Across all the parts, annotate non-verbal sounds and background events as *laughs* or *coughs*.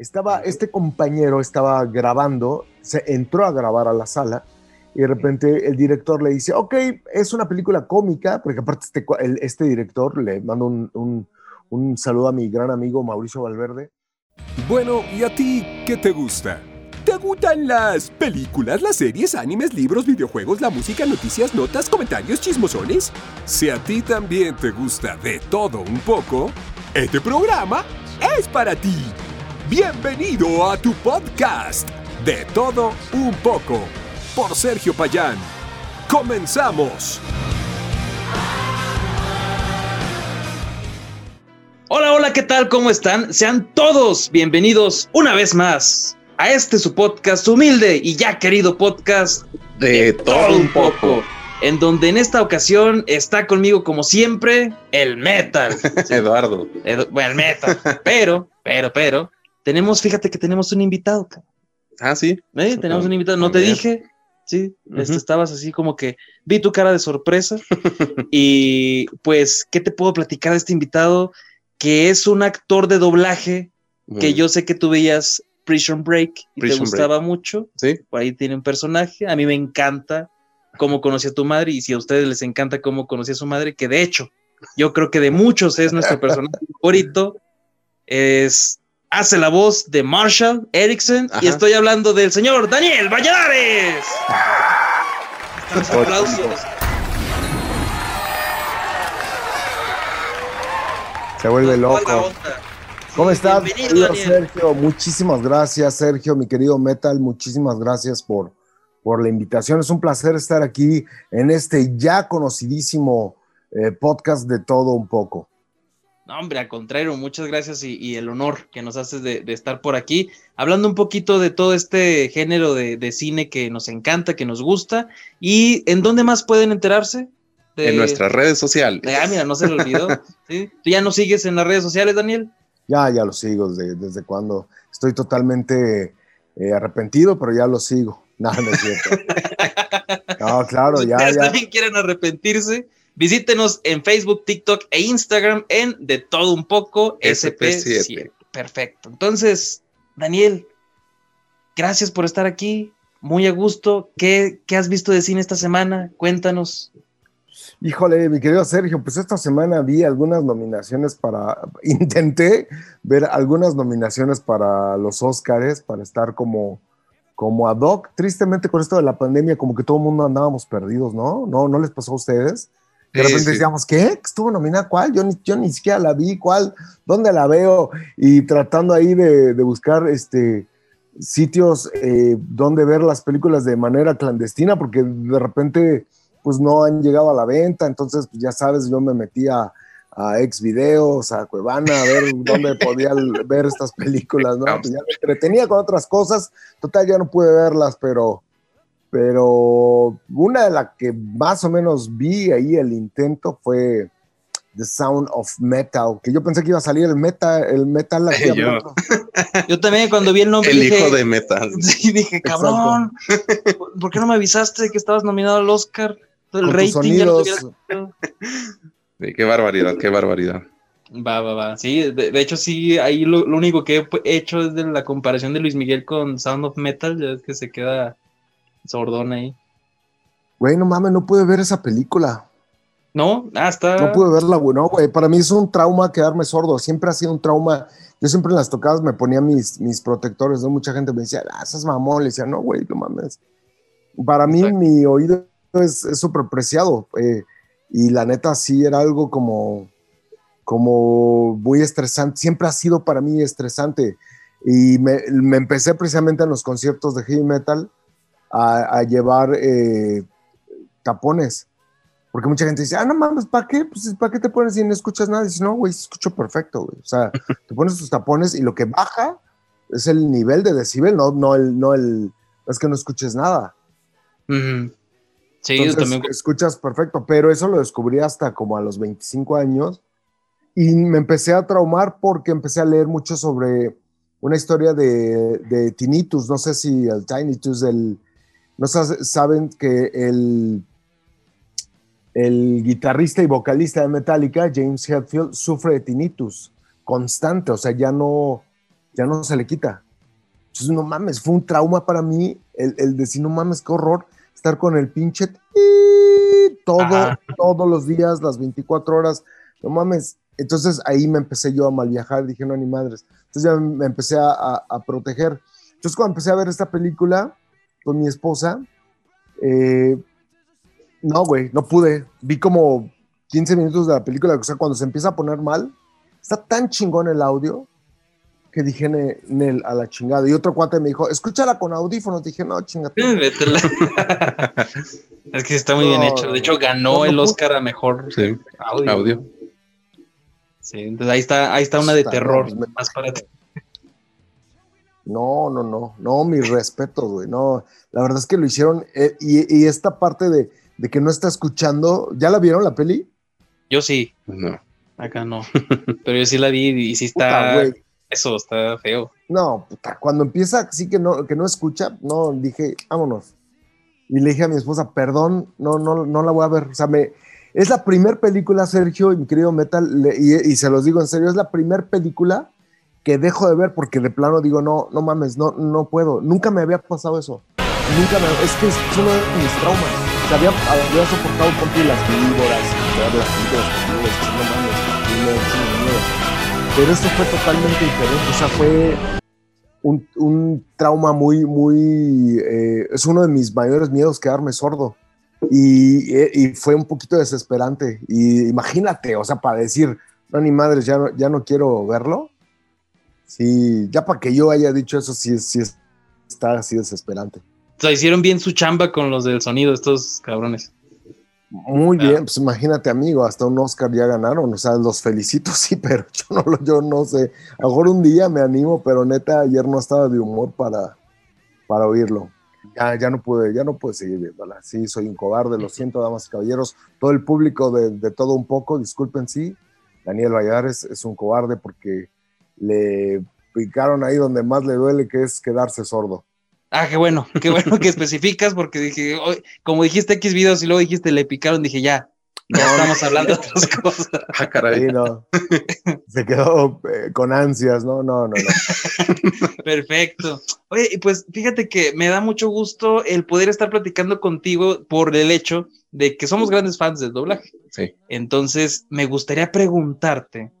estaba, este compañero estaba grabando, se entró a grabar a la sala y de repente el director le dice, ok, es una película cómica, porque aparte este, este director, le mando un, un saludo a mi gran amigo Mauricio Valverde. Bueno, ¿y a ti qué te gusta? ¿Te gustan las películas, las series, animes, libros, videojuegos, la música, noticias, notas, comentarios, chismosones? Si a ti también te gusta de todo un poco, este programa es para ti. Bienvenido a tu podcast, De todo un poco por Sergio Payán. ¡Comenzamos! Hola, hola, ¿qué tal? ¿Cómo están? Sean todos bienvenidos una vez más a este su podcast humilde y ya querido podcast de, todo un poco. En donde en esta ocasión está conmigo como siempre el metal. *laughs* Eduardo. bueno, el metal. Pero, pero, pero, tenemos, fíjate que tenemos un invitado. Ah, sí. ¿Eh? Tenemos un invitado. No te dije, ¿sí? Este, estabas así como que vi tu cara de sorpresa *laughs* y pues, ¿qué te puedo platicar de este invitado? Que es un actor de doblaje que yo sé que tú veías Prison Break y te gustaba mucho. Sí. Por ahí tiene un personaje. A mí me encanta cómo conocí a tu madre y si a ustedes les encanta cómo conocí a su madre, que de hecho, yo creo que de muchos es nuestro personaje *laughs* favorito. Es hace la voz de Marshall Erickson y estoy hablando del señor Daniel Valladares. Se vuelve loco. ¿Cómo estás, Sergio? Muchísimas gracias, Sergio, mi querido Metal. Muchísimas gracias por, por la invitación. Es un placer estar aquí en este ya conocidísimo eh, podcast de todo un poco. No, hombre, al contrario, muchas gracias y, el honor que nos haces de, estar por aquí, hablando un poquito de todo este género de, cine que nos encanta, que nos gusta, y en dónde más pueden enterarse. En nuestras redes sociales. Ah, mira, no se lo olvidó. *laughs* ¿Tú ya nos sigues en las redes sociales, Daniel? Ya, ya lo sigo desde, desde cuando estoy totalmente eh, arrepentido, pero ya lo sigo. *laughs* No, no es cierto. *laughs* no, claro, ya, ya. también quieren arrepentirse, Visítenos en Facebook, TikTok e Instagram en De Todo Un Poco SP7. Perfecto. Entonces, Daniel, gracias por estar aquí. Muy a gusto. ¿Qué, ¿Qué, has visto de cine esta semana? Cuéntanos. Híjole, mi querido Sergio, pues esta semana vi algunas nominaciones para, *laughs* intenté ver algunas nominaciones para los Óscares, para estar como, como ad hoc. Tristemente con esto de la pandemia, como que todo el mundo andábamos perdidos, ¿no? ¿No, no les pasó a ustedes? De repente decíamos, ¿qué? ¿Estuvo nominada cuál? Yo ni, yo ni siquiera la vi, ¿cuál? ¿Dónde la veo? Y tratando ahí de, buscar este, sitios eh, donde ver las películas de manera clandestina, porque de repente pues no han llegado a la venta, entonces pues, ya sabes, yo me metía a, ex videos, a Cuevana, a ver *laughs* dónde podía ver estas películas, ¿no? Pues ya me entretenía con otras cosas, total ya no pude verlas, pero pero una de las que más o menos vi ahí el intento fue The Sound of Metal, que yo pensé que iba a salir el metal, el metal *laughs* yo. yo. también cuando vi el nombre el hijo de metal. *laughs* Sí, dije, cabrón, ¿por qué no me avisaste que estabas nominado al Oscar? El rating ya lo *laughs* qué barbaridad, qué barbaridad. Va, va, va. Sí, de, hecho, sí, ahí lo, único que he hecho es de la comparación de Luis Miguel con Sound of Metal, ya es que se queda sordón ahí. Güey, no mames, no pude ver esa película. No, hasta. No pude verla, güey. No, güey. Para mí es un trauma quedarme sordo. Siempre ha sido un trauma. Yo siempre en las tocadas me ponía mis, mis protectores, ¿no? Mucha gente me decía, ah, esas mamón. Le decía, no, güey, no mames. Para mí, mi oído es súper preciado. Eh, y la neta, sí era algo como, como muy estresante. Siempre ha sido para mí estresante. Y me, me empecé precisamente en los conciertos de heavy metal a, llevar eh, tapones. Porque mucha gente dice, ah, no mames, ¿para qué? Pues, ¿para qué te pones y no escuchas nada? Y dice, no, güey, escucho perfecto, güey. O sea, *laughs* te pones tus tapones y lo que baja es el nivel de decibel, no, no, el, no el, es que no escuches nada. Sí, también. Escuchas perfecto, pero eso lo descubrí hasta como a los 25 años y me empecé a traumar porque empecé a leer mucho sobre una historia de, de tinnitus, no sé si el tinnitus, el no saben que el, el guitarrista y vocalista de Metallica, James Hetfield, sufre de tinnitus constante, o sea, ya no, ya no se le quita. Entonces, no mames, fue un trauma para mí el, el decir, no mames, qué horror estar con el pinche todo, Ajá. todos los días, las 24 horas. No mames. Entonces ahí me empecé yo a mal viajar, dije, no, ni madres. Entonces ya me empecé a, a- a proteger. Entonces cuando empecé a ver esta película con mi esposa, eh, no, güey, no pude. Vi como 15 minutos de la película, o sea, cuando se empieza a poner mal, está tan chingón el audio que dije, "Ne- Nel, a la chingada. Y otro cuate me dijo, escúchala con audífonos. Dije, no, chingate. *laughs* Es que está muy bien hecho. De hecho, ganó no, el Oscar a mejor Sí, audio. audio. Sí, entonces ahí está, ahí está una de Está, terror, más para ti. No, no, no, no, mis respetos, güey. No, la verdad es que lo hicieron. eh, y, y esta parte de, de que no está escuchando, ¿ya la vieron la peli? Yo sí, No. acá no. *laughs* Pero yo sí la vi y sí Puta, está. güey. eso está feo. No, puta, cuando empieza así que no, que no escucha, no, dije, vámonos. Y le dije a mi esposa, perdón, no, no, no la voy a ver. O sea, me, es la primer película, Sergio, y mi querido Metal, le- y, y se los digo en serio, es la primer película que dejo de ver porque de plano digo, no, no mames, no, no puedo. Nunca me había pasado eso. Nunca me, es que es uno de mis traumas. Había, soportado con las víboras, las víboras, no mames. Pero esto fue totalmente diferente. O sea, fue un, un trauma muy, muy. eh, es uno de mis mayores miedos quedarme sordo. Y, y fue un poquito desesperante. Y imagínate, o sea, para decir, no, ni madres, ya ya no quiero verlo. Sí, ya para que yo haya dicho eso, sí, sí es- está así desesperante. O sea, hicieron bien su chamba con los del sonido, estos cabrones. Muy bien, pues imagínate, amigo, hasta un Oscar ya ganaron, o sea, los felicito, *laughs* sí, pero yo no, lo- yo no sé. A lo mejor un día me animo, pero neta, ayer no estaba de humor para, para oírlo. Ya, ya no pude, ya no pude seguir viéndola. Sí, soy un cobarde, lo siento, damas y caballeros. Todo el público de, de todo un poco, disculpen, sí. Daniel Valladares es un cobarde porque le picaron ahí donde más le duele, que es quedarse sordo. Ah, qué bueno, qué bueno que *laughs* especificas, porque dije, "Oy", como dijiste X videos y luego dijiste le picaron, dije ya, *laughs* ya estamos hablando de otras *laughs* cosas. Ah, caray. Sí, no. Se quedó eh, con ansias, no, no, no, no. Perfecto. Oye, y pues fíjate que me da mucho gusto el poder estar platicando contigo por el hecho de que somos grandes fans del doblaje. Sí. Entonces, me gustaría preguntarte,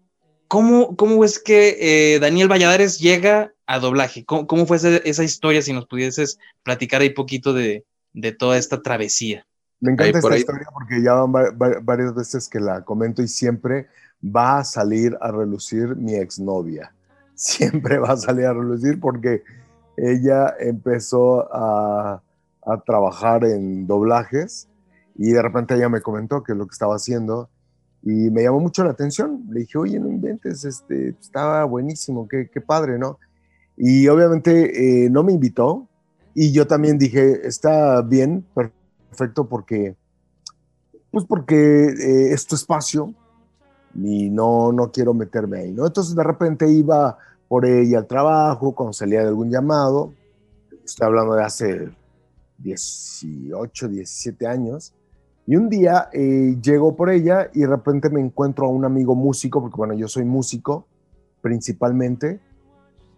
¿cómo, cómo es que eh, Daniel Valladares llega a doblaje? ¿Cómo, cómo fue esa, esa historia? Si nos pudieses platicar ahí poquito de, de toda esta travesía. Me encanta esta ahí. historia porque ya van va- va- varias veces que la comento y siempre va a salir a relucir mi exnovia. *laughs* Siempre va a salir a relucir porque ella empezó a, a trabajar en doblajes y de repente ella me comentó que lo que estaba haciendo y me llamó mucho la atención. Le dije, oye, no inventes, este, estaba buenísimo, qué, qué padre, ¿no? Y obviamente eh, no me invitó y yo también dije, está bien, perfecto, porque, pues porque eh, es tu espacio y no, no quiero meterme ahí, ¿no? Entonces de repente iba por ella al trabajo, cuando salía de algún llamado, estoy hablando de hace 18, 17 años, y un día eh, llego por ella y de repente me encuentro a un amigo músico, porque bueno, yo soy músico principalmente,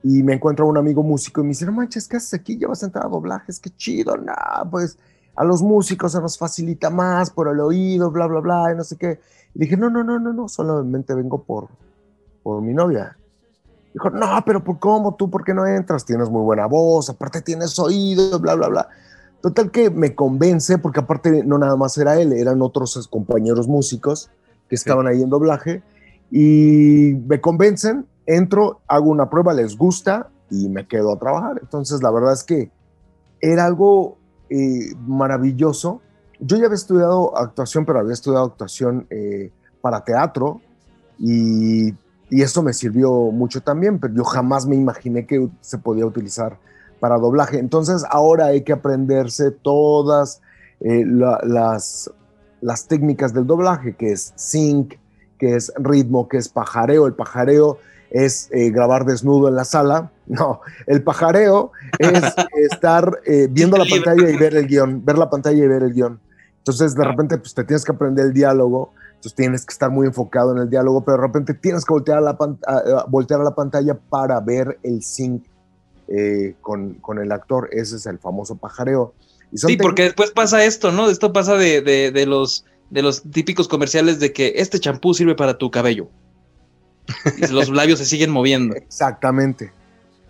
y me encuentro a un amigo músico y me dice, no manches, ¿qué haces aquí? Llevas a entrar a doblajes, qué chido, nah, pues a los músicos se nos facilita más por el oído, bla, bla, bla, y no sé qué. Y dije, no, no, no, no, no, solamente vengo por, por mi novia. Dijo, no, pero ¿por cómo tú? ¿Por qué no entras? Tienes muy buena voz, aparte tienes oído, bla, bla, bla. Total que me convence, porque aparte no nada más era él, eran otros compañeros músicos que estaban ahí en doblaje, y me convencen, entro, hago una prueba, les gusta y me quedo a trabajar. Entonces, la verdad es que era algo eh, maravilloso. Yo ya había estudiado actuación, pero había estudiado actuación eh, para teatro y, y esto me sirvió mucho también, pero yo jamás me imaginé que se podía utilizar para doblaje. Entonces ahora hay que aprenderse todas eh, la- las, las técnicas del doblaje, que es sync, que es ritmo, que es pajareo. El pajareo es eh, grabar desnudo en la sala. *laughs* No, el pajareo es *laughs* estar eh, viendo la pantalla y ver el guion, ver la pantalla y ver el guion. Entonces, de repente, pues te tienes que aprender el diálogo, Entonces tienes que estar muy enfocado en el diálogo, pero de repente tienes que voltear a la, pan- a- a- voltear a la pantalla para ver el sync eh, con, con el actor. Ese es el famoso pajareo. Y son Sí, porque después pasa esto, ¿no? Esto pasa de, de- de los, de los típicos comerciales de que este champú sirve para tu cabello. Y los labios se siguen moviendo. Exactamente,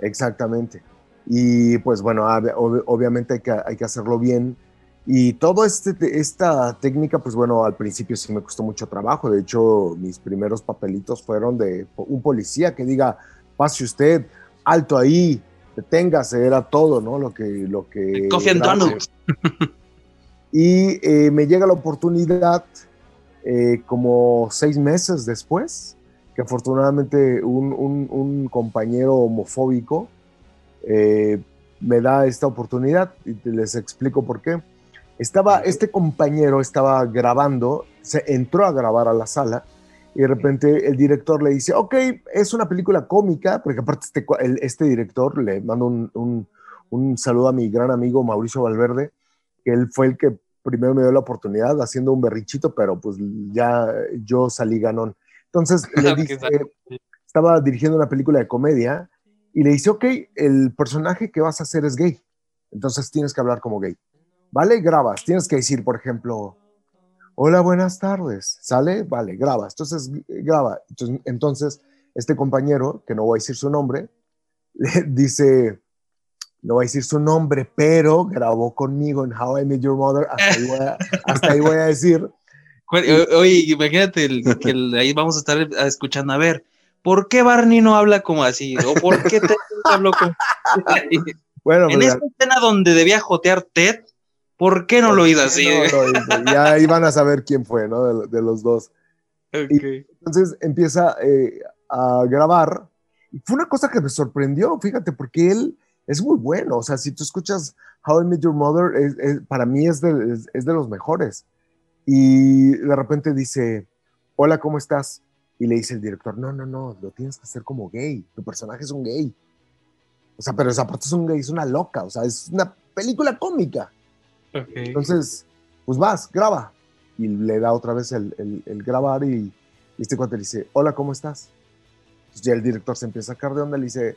exactamente. Y pues bueno, ob- ob- obviamente hay que, hay que hacerlo bien. Y toda este, esta técnica, pues bueno, al principio sí me costó mucho trabajo. De hecho, mis primeros papelitos fueron de un policía que diga, pase usted, alto ahí, deténgase, era todo, ¿no? Lo que... Lo que Coffee and grabé. Donuts. *laughs* Y eh, me llega la oportunidad eh, como seis meses después, que afortunadamente un, un- un compañero homofóbico eh, me da esta oportunidad y te- les explico por qué. Estaba, este compañero estaba grabando, se entró a grabar a la sala y de repente el director le dice, ok, es una película cómica, porque aparte este, el- este director, le mando un, un- un saludo a mi gran amigo Mauricio Valverde, que él fue el que primero me dio la oportunidad haciendo un berrinchito, pero pues ya yo salí ganón. Entonces *laughs* le dice, estaba dirigiendo una película de comedia y le dice, ok, el personaje que vas a hacer es gay, entonces tienes que hablar como gay. ¿Vale? Grabas, tienes que decir, por ejemplo, hola, buenas tardes, ¿sale? Vale, grabas, entonces graba. Entonces, entonces este compañero, que no voy a decir su nombre, *laughs* le dice, no voy a decir su nombre, pero grabó conmigo en How I Met Your Mother, hasta ahí voy a, hasta ahí voy a decir, Oye, imagínate el- que el- ahí vamos a estar escuchando, a ver, ¿por qué Barney no habla como así? ¿O por qué Ted no habló como *laughs* bueno, En pues, esta escena donde debía jotear Ted, ¿por qué no lo hizo así? no lo hizo. ya iban a saber quién fue, ¿no? De, de los dos. Ok. Entonces empieza eh, a grabar. Y fue una cosa que me sorprendió, fíjate, porque él es muy bueno. O sea, si tú escuchas How I Met Your Mother, es- es- para mí es de, es- es de los mejores. Y de repente dice, hola, ¿cómo estás? Y le dice el director, no, no, no, lo tienes que hacer como gay. Tu personaje es un gay. O sea, pero esa parte es un gay, es una loca. O sea, es una película cómica. Ok. Entonces, pues vas, graba. Y le da otra vez el, el- el grabar y, y este cuate le dice, hola, ¿cómo estás? Entonces ya el director se empieza a sacar de onda y le dice,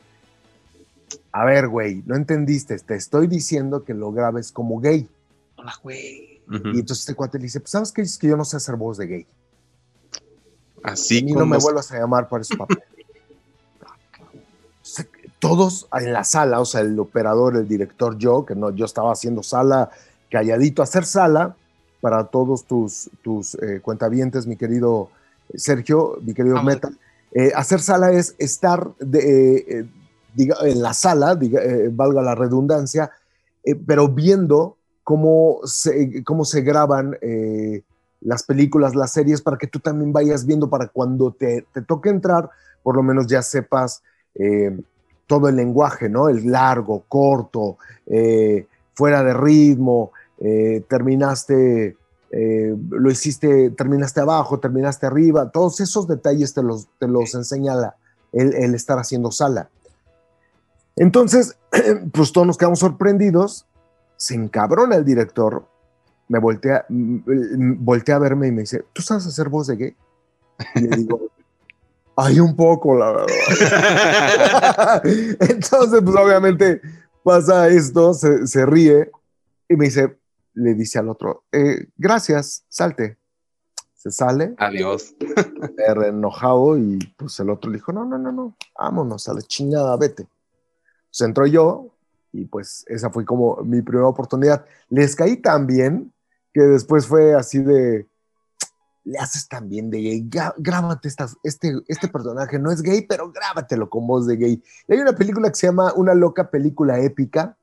a ver, güey, no entendiste, te estoy diciendo que lo grabes como gay. Hola, güey. Ujú. Y entonces este cuate le dice, pues sabes qué, es que yo no sé hacer voz de gay. Así mí no me vuelvas a llamar para papeles. Entonces, Todos en la sala, o sea, el operador, el director, yo, que no, yo estaba haciendo sala, calladito, hacer sala para todos tus, tus eh, cuentavientes, mi querido Sergio, mi querido Vamos. Meta. Eh, hacer sala es estar de, eh, diga- en la sala, diga- valga la redundancia, pero viendo cómo se, cómo se graban las películas, las series, para que tú también vayas viendo para cuando te, te toque entrar, por lo menos ya sepas eh, todo el lenguaje, ¿no? El largo, corto, eh, fuera de ritmo, eh, terminaste, eh, lo hiciste, terminaste abajo, terminaste arriba, todos esos detalles te los, te los enseña la- el, el estar haciendo sala. Entonces, *clears throat* pues todos nos quedamos sorprendidos, se encabrona el director, me voltea, mm, mm, voltea a verme y me dice, ¿tú sabes hacer voz de gay? Y le digo, hay un poco, la verdad. *laughs* Entonces, pues obviamente pasa esto, se, se ríe y me dice, le dice al otro, "Eh, gracias, salte. Se sale, Adiós. enojado y pues el otro le dijo, no, no, no, no, vámonos a la chingada, vete. Se entró yo y pues esa fue como mi primera oportunidad. Les caí tan bien que después fue así de, le haces tan bien de gay, grábate estas, este, este personaje, no es gay, pero grábatelo con voz de gay. Y hay una película que se llama Una loca película épica,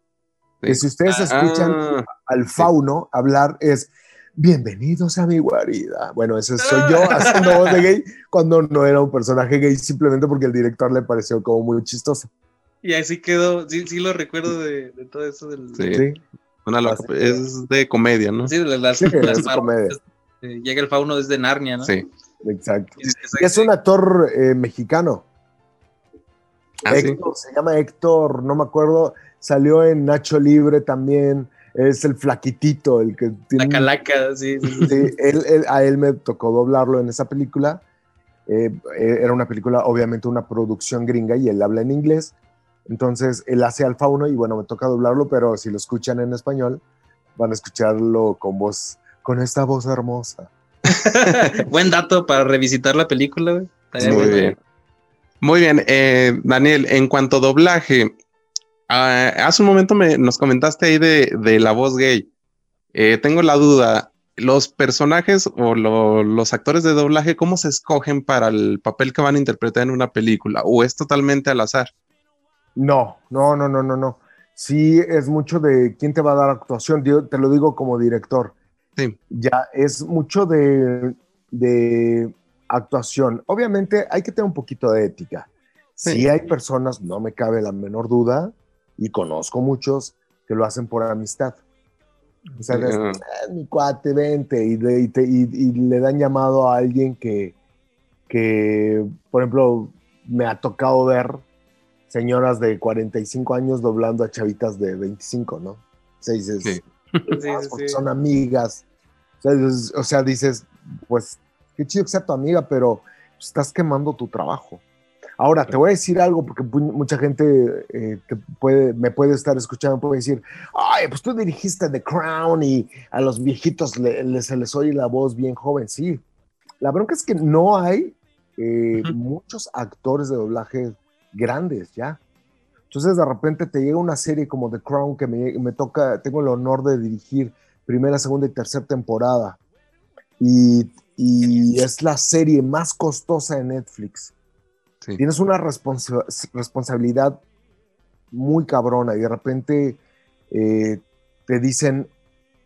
que si ustedes escuchan Ah, al fauno hablar es bienvenidos a mi guarida. Bueno, ese soy yo haciendo voz de gay cuando no era un personaje gay, simplemente porque el director le pareció como muy chistoso. Y así quedó, sí, sí lo recuerdo de, de todo eso del... Sí. Sí, una loca- es de comedia, ¿no? Sí, de las, Sí, las es comedia. Eh, Llega el fauno desde Narnia, ¿no? Sí. exacto. Es- un actor eh, mexicano. Ah, sí. Héctor, se llama Héctor, no me acuerdo, salió en Nacho Libre también. es el flaquitito, el que tiene... La calaca, sí. sí, Sí, él- él- a él me tocó doblarlo en esa película. Eh, eh, era una película, obviamente, una producción gringa y él habla en inglés. Entonces, él hace al fauno y bueno, me toca doblarlo, pero si lo escuchan en español, van a escucharlo con voz, con esta voz hermosa. *laughs* Buen dato para revisitar la película, güey. Muy bueno. bien. Muy bien, eh, Daniel, en cuanto a doblaje, ah, hace un momento me, nos comentaste ahí de, de la voz gay. Eh, tengo la duda, ¿los personajes o lo- los actores de doblaje, cómo se escogen para el papel que van a interpretar en una película? ¿O es totalmente al azar? No, no, no, no, no, no. Sí, es mucho de quién te va a dar actuación. Yo te lo digo como director. Sí. Ya es mucho de, de actuación. Obviamente hay que tener un poquito de ética. Sí. Sí hay personas, no me cabe la menor duda, y conozco muchos que lo hacen por amistad. O sea, es, Ah. "Ah, mi cuate, vente, y le, y te- y- y le dan llamado a alguien que, que, por ejemplo, me ha tocado ver señoras de 45 años doblando a chavitas de 25, ¿no? O sea, dices, Sí. *laughs* Sí, "Ah, sí, son amigas. O sea, dices, pues, qué chido que sea tu amiga, pero estás quemando tu trabajo. Ahora, te voy a decir algo, porque mucha gente eh, te puede, me puede estar escuchando, puede decir, ay, pues tú dirigiste The Crown y a los viejitos le- le- se les oye la voz bien joven. Sí, la bronca es que no hay eh, Ujú. muchos actores de doblaje grandes ya. Entonces de repente te llega una serie como The Crown que me, me toca, tengo el honor de dirigir primera, segunda y tercera temporada. Y, y es la serie más costosa de Netflix. Sí. Tienes una responsa- responsabilidad muy cabrona y de repente eh, te dicen,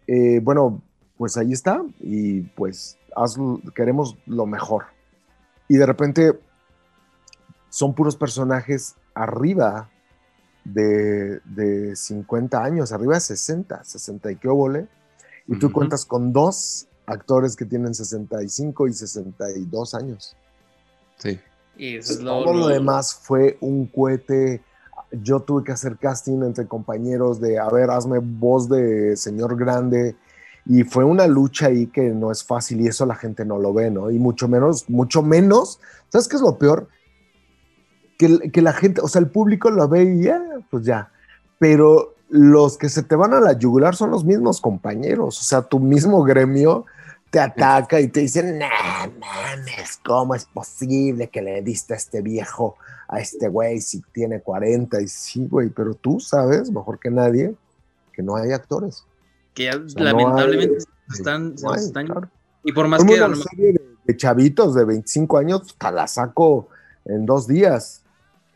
eh, bueno, pues ahí está y pues haz, queremos lo mejor. Y de repente son puros personajes arriba de, de 50 años, arriba de 60, 60 y qué óvole. Y tú cuentas con dos actores que tienen 65 y 62 años. Sí. Y eso es lo, Todo lo lo- demás fue un cohete. Yo tuve que hacer casting entre compañeros de, a ver, hazme voz de señor grande. Y fue una lucha ahí que no es fácil y eso la gente no lo ve, ¿no? Y mucho menos, mucho menos, ¿sabes qué es lo peor? Que, que la gente, o sea, el público lo ve y ya, pues ya. Pero los que se te van a la yugular son los mismos compañeros, o sea, tu mismo gremio te ataca y te dicen, nah, mames, ¿cómo es posible que le diste a este viejo, a este güey, si tiene 40? Y sí, güey, pero tú sabes, mejor que nadie, que no hay actores. que ya sea, no lamentablemente hay- se están, No hay, están- claro. y por más Como que una serie de, de chavitos de 25 años, te la saco en dos días.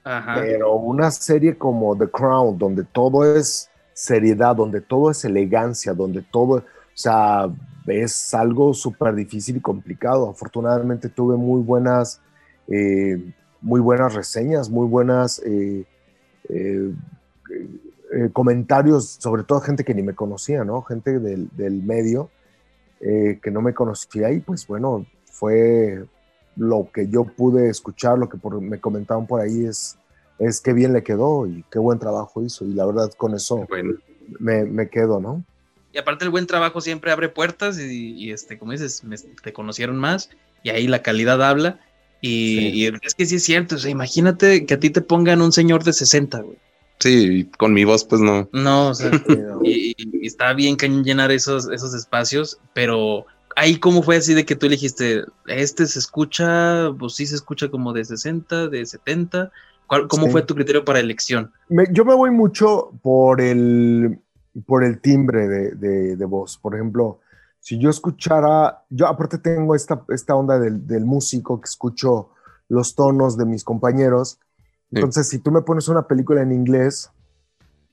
Pero una serie como The Crown, donde todo es seriedad, donde todo es elegancia, donde todo, o sea, es algo súper difícil y complicado. Afortunadamente tuve muy buenas, eh, muy buenas reseñas, muy buenas eh, eh, comentarios, sobre todo gente que ni me conocía, ¿no? Gente del, medio que no me conocía y pues bueno, fue lo que yo pude escuchar, lo que por- me comentaban por ahí es, es qué bien le quedó y qué buen trabajo hizo. Y la verdad con eso Bueno, me, me quedo, ¿no? Y aparte el buen trabajo siempre abre puertas y, y, este, como dices, me- te conocieron más y ahí la calidad habla. Y, Sí. y es que sí es cierto, o sea, imagínate que a ti te pongan un señor de 60, güey. sí, con mi voz, pues no. No, o sea, *laughs* y, y está bien cañón llenar esos, esos espacios, pero ahí cómo fue así de que tú elegiste, este se escucha, pues sí se escucha como de 60, de 70. ¿Cuál, ¿Cómo Sí. fue tu criterio para elección? Me- yo me voy mucho por el, por el timbre de, de- de voz. Por ejemplo, si yo escuchara, yo aparte tengo esta, esta onda del, del músico que escucho los tonos de mis compañeros. Sí. Entonces, si tú me pones una película en inglés,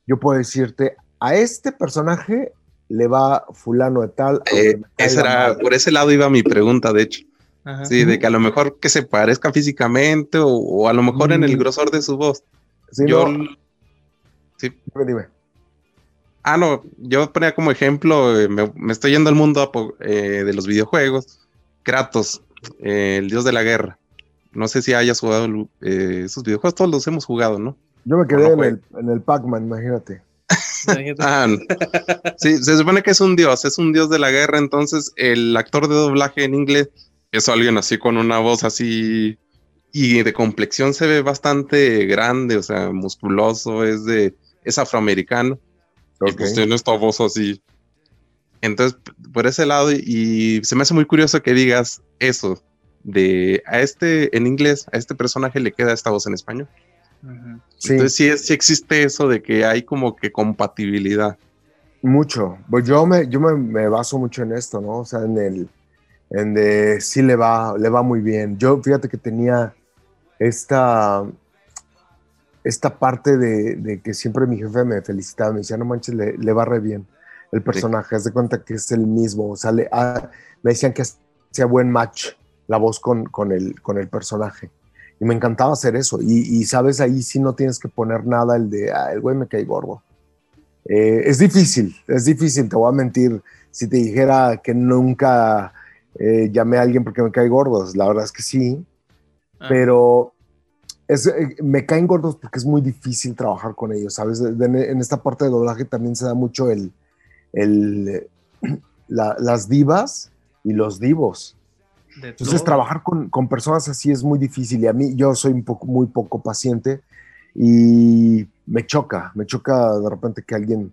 yo puedo decirte, a este personaje le va fulano de tal. Eh, esa era, mal". por ese lado iba mi pregunta, de hecho. Ajá. Sí, de que a lo mejor que se parezca físicamente o, o a lo mejor en el Mm. grosor de su voz. Sí, yo, no, dime, dime. ah, no, yo ponía como ejemplo, eh, me, me estoy yendo al mundo eh, de los videojuegos. Kratos, eh, el dios de la guerra. No sé si hayas jugado eh, esos videojuegos, todos los hemos jugado, ¿no? Yo me quedé no en el, en el Pac-Man, imagínate. Ah, sí, se supone que es un dios, es un dios de la guerra, entonces el actor de doblaje en inglés es alguien así con una voz así y de complexión se ve bastante grande, o sea, musculoso, es de es afroamericano. Y pues tiene esta voz así. Entonces, por ese lado, y se me hace muy curioso que digas eso, de a este en inglés, a este personaje le queda esta voz en español. Entonces sí, sí, existe eso de que hay como que compatibilidad. Mucho. Pues yo me, yo me, baso mucho en esto, ¿no? O sea, en el, en de sí le va, le va muy bien. Yo fíjate que tenía esta, esta parte de, que siempre mi jefe me felicitaba, me decía, no manches, le, va re bien el personaje, haz de cuenta que es el mismo, o sea, ah, me decían que hacía buen match la voz con, con, el, con el personaje. Y me encantaba hacer eso. Y, sabes, ahí sí no tienes que poner nada el de, ah, el güey me cae gordo. Eh, es difícil, es difícil, te voy a mentir. Si te dijera que nunca eh, llamé a alguien porque me cae gordo, la verdad es que sí. Ah. Pero es, eh, me caen gordos porque es muy difícil trabajar con ellos, ¿sabes? en esta parte de doblaje también se da mucho el, el *clears throat* las divas y los divos. Entonces, trabajar con, con, personas así es muy difícil y a mí yo soy un poco, muy poco paciente y me choca, me choca de repente que alguien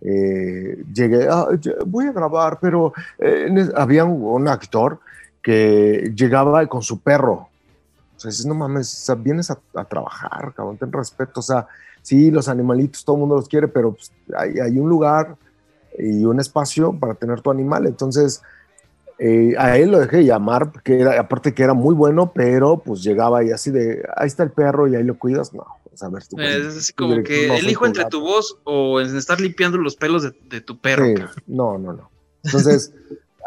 eh, llegue, ah, voy a grabar, pero eh, había un, actor que llegaba con su perro. O sea, dices, no mames, vienes a, trabajar, cabrón, ten respeto. O sea, sí, los animalitos, todo el mundo los quiere, pero pues, hay, hay un lugar y un espacio para tener tu animal. Entonces, eh, a él lo dejé llamar, porque era, aparte que era muy bueno, pero pues llegaba y así de, ahí está el perro y ahí lo cuidas, no. a ver, tú, es como que elijo entre tu voz o en estar limpiando los pelos de, tu perro. no, no, no. Entonces,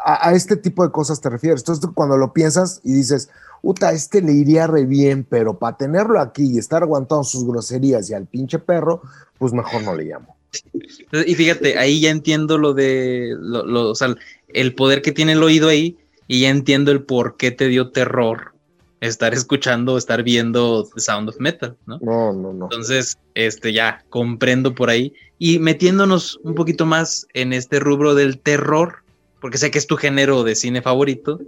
a, este tipo de cosas te refieres. Entonces, cuando lo piensas y dices, Uta, este le iría re bien, pero para tenerlo aquí y estar aguantando sus groserías y al pinche perro, pues mejor no le llamo. Y fíjate, ahí ya entiendo lo de, lo, o sea, el poder que tiene el oído ahí y ya entiendo el por qué te dio terror estar escuchando, estar viendo The Sound of Metal, ¿no? No, no, no. Entonces, este, ya comprendo por ahí. Y metiéndonos un poquito más en este rubro del terror, porque sé que es tu género de cine favorito,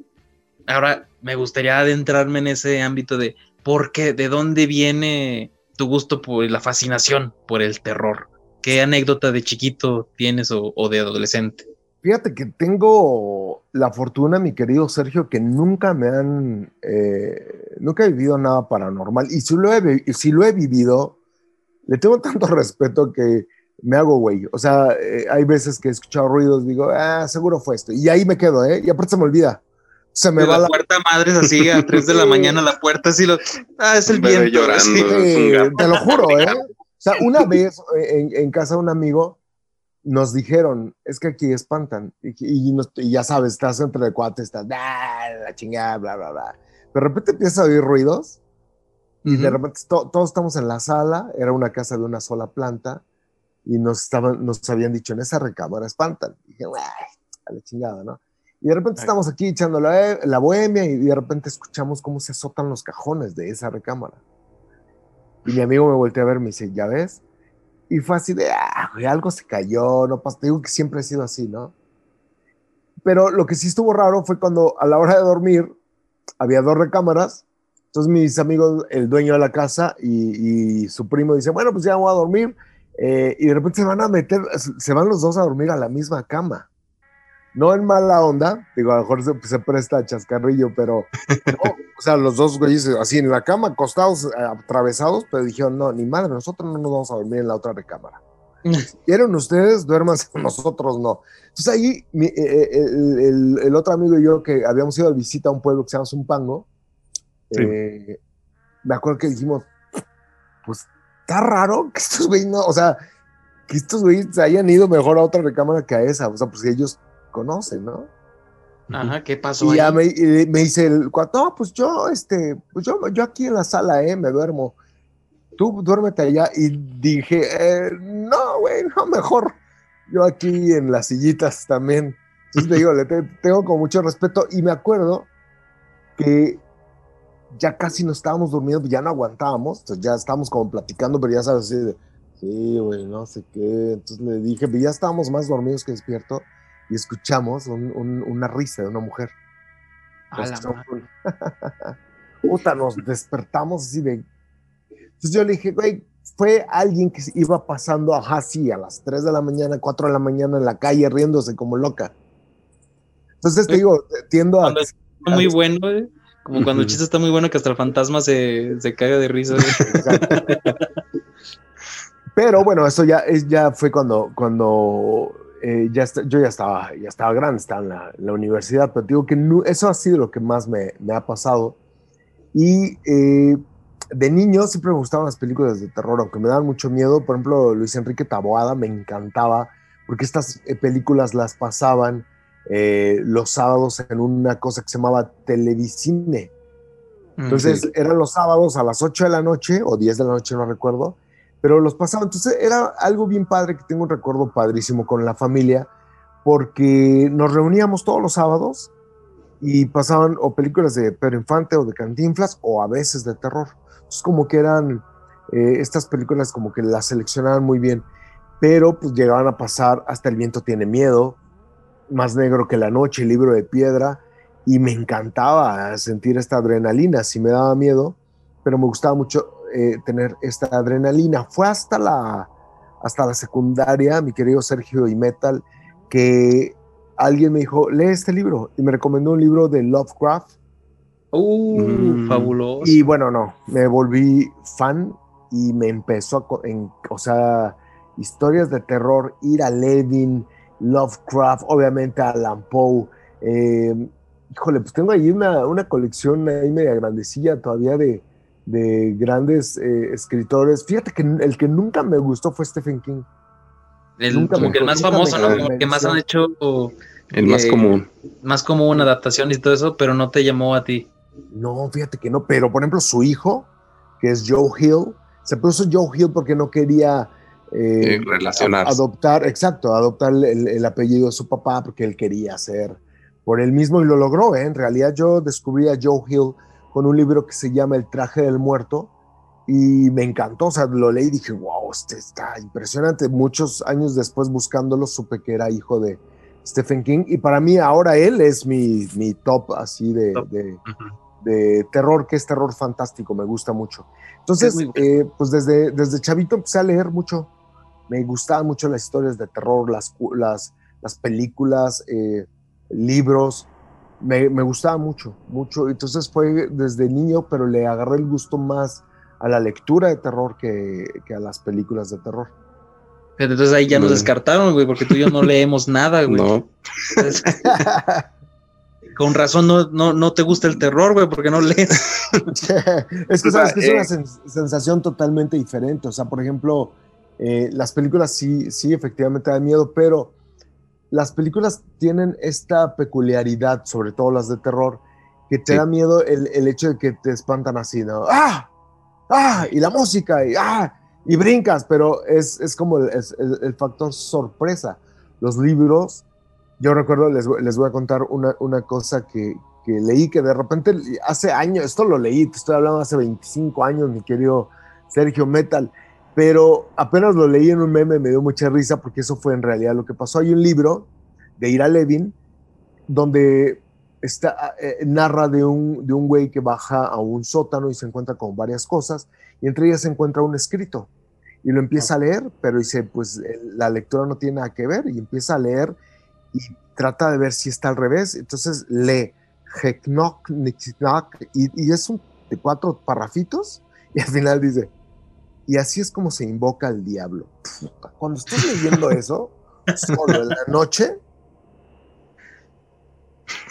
ahora me gustaría adentrarme en ese ámbito de por qué, de dónde viene tu gusto por la fascinación por el terror. ¿Qué anécdota de chiquito tienes o, de adolescente? Fíjate que tengo la fortuna, mi querido Sergio, que nunca me han, eh, nunca he vivido nada paranormal. Y si lo, he, si lo he vivido, le tengo *laughs* tanto respeto que me hago güey. O sea, eh, hay veces que he escuchado ruidos, digo, ah, seguro fue esto. Y ahí me quedo, ¿eh? Y aparte se me olvida. Se me va la, puerta madre así a *laughs* 3 de la mañana la puerta así lo ah es el viento *laughs* llorando, te lo juro eh sea, una vez eh, en, casa de un amigo nos dijeron, es que aquí espantan. Y, ya sabes, estás entre de cuates, estás, ah, la chingada, bla, bla, bla. De repente empiezas a oír ruidos y de repente todos estamos en la sala, era una casa de una sola planta y nos, estaban, nos habían dicho, en esa recámara espantan. Y dije, a la chingada, ¿no? Y de repente estamos aquí echando la, la bohemia y de repente escuchamos cómo se azotan los cajones de esa recámara. Y mi amigo me volteó a ver, me dice, ¿ya ves? Y fue así de, ah, algo se cayó, no pasa. Te digo que siempre ha sido así, ¿no? Pero lo que sí estuvo raro fue cuando a la hora de dormir había dos recámaras. Entonces mis amigos, el dueño de la casa y, su primo dice, bueno, pues ya voy a dormir. Eh, y de repente se van a meter, se van los dos a dormir a la misma cama no en mala onda, digo, a lo mejor se, presta a chascarrillo, pero, o sea, los dos güeyes así en la cama, acostados, eh, atravesados, pero dijeron, no, ni madre, nosotros no nos vamos a dormir en la otra recámara. ¿Quieren ustedes? Duérmanse, *laughs* nosotros no. Entonces ahí eh, eh, el, otro amigo y yo que habíamos ido a visita a un pueblo que se llama Zumpango, me acuerdo que dijimos, pues está raro que estos güeyes no, o sea, que estos güeyes hayan ido mejor a otra recámara que a esa, o sea, pues ellos conocen, ¿no? Ajá, ¿qué pasó? Y ya me, dice el cuate, no, pues yo, este, pues yo, yo aquí en la sala, eh, me duermo. Tú duérmete allá. Y dije, eh, no, güey, no, mejor yo aquí en las sillitas también. Entonces le digo, le tengo con mucho respeto. Y me acuerdo que ya casi no estábamos durmiendo, ya no aguantábamos, entonces ya estábamos como platicando, pero ya sabes, así de, Sí, güey, no sé qué. Entonces le dije, ya estábamos más dormidos que despierto y escuchamos una risa de una mujer. *laughs* Puta, nos despertamos así de. Entonces yo le dije, güey, fue alguien que iba pasando, ajá, sí, a las 3 de la mañana, 4 de la mañana en la calle riéndose como loca. Entonces te digo, tiendo a. muy bueno, como cuando el chiste está muy bueno que hasta el fantasma se, se caga de risa. *laughs* Pero bueno, eso ya, ya fue cuando, cuando eh, ya yo ya estaba, ya estaba grande, estaba en la, universidad, pero digo que eso ha sido lo que más me, me ha pasado. Y eh, de niño siempre me gustaban las películas de terror, aunque me daban mucho miedo. Por ejemplo, Luis Enrique Taboada me encantaba, porque estas eh, películas las pasaban los sábados en una cosa que se llamaba Televisine. Mm, Entonces eran los sábados a las 8 de la noche o 10 de la noche, no recuerdo pero los pasaba. Entonces era algo bien padre que tengo un recuerdo padrísimo con la familia, porque nos reuníamos todos los sábados y pasaban o películas de Pedro Infante o de Cantinflas o a veces de terror. Entonces como que eran eh, estas películas como que las seleccionaban muy bien, pero pues llegaban a pasar hasta El viento tiene miedo, Más negro que la noche, Libro de piedra, y me encantaba sentir esta adrenalina, si me daba miedo, pero me gustaba mucho eh, tener esta adrenalina. Fue hasta la, hasta la secundaria, mi querido Sergio y Metal, que alguien me dijo, lee este libro, y me recomendó un libro de Lovecraft. Uh, mm. fabuloso. Y bueno, no, me volví fan y me empezó a, en, o sea, historias de terror, ir a Levin, Lovecraft, obviamente a Alan Poe. Eh, híjole, pues tengo ahí una, una colección ahí media grandecilla todavía de, de grandes eh, escritores. Fíjate que el que nunca me gustó fue Stephen King. El, como que el más famoso, ¿no? que más han hecho. el más eh, común. Más común, adaptación y todo eso, pero no te llamó a ti. No, fíjate que no, pero por ejemplo, su hijo, que es Joe Hill, se puso Joe Hill porque no quería. Eh, relacionar. Adoptar, exacto, adoptar el, apellido de su papá porque él quería ser por él mismo y lo logró. En realidad, yo descubrí a Joe Hill con un libro que se llama El traje del muerto y me encantó, o sea, lo leí y dije, wow, este está impresionante. Muchos años después buscándolo supe que era hijo de Stephen King y para mí ahora él es mi, mi top así de, de, terror, que es terror fantástico, me gusta mucho. Entonces, eh, pues desde, desde chavito empecé a leer mucho, me gustaban mucho las historias de terror, las, las, las películas, eh, libros, me, gustaba mucho, mucho. Entonces fue desde niño, pero le agarré el gusto más a la lectura de terror que, a las películas de terror. Entonces ahí ya nos descartaron, güey, porque tú y yo no leemos nada, güey. No. *laughs* con razón no, no, te gusta el terror, güey, porque no lees. *laughs* es que sabes que es una eh. sensación totalmente diferente. O sea, por ejemplo, eh, las películas sí, sí, efectivamente dan miedo, pero las películas tienen esta peculiaridad, sobre todo las de terror, que te da miedo el, hecho de que te espantan así, ¿no? ¡Ah! ¡Ah! Y la música, y ¡ah! Y brincas, pero es, como el, factor sorpresa. Los libros, yo recuerdo, les, les voy a contar una, una cosa que, que, leí, que de repente hace años, esto lo leí, te estoy hablando hace 25 años, mi querido Sergio Metal, pero apenas lo leí en un meme, me dio mucha risa porque eso fue en realidad lo que pasó. Hay un libro de Ira Levin donde está, eh, narra de un, de un güey que baja a un sótano y se encuentra con varias cosas y entre ellas se encuentra un escrito y lo empieza a leer, pero dice, pues la lectura no tiene nada que ver y empieza a leer y trata de ver si está al revés. Entonces lee y, y es un, de cuatro parrafitos *laughs* y al final dice, y así es como se invoca al diablo. Cuando estás leyendo eso, solo en la noche,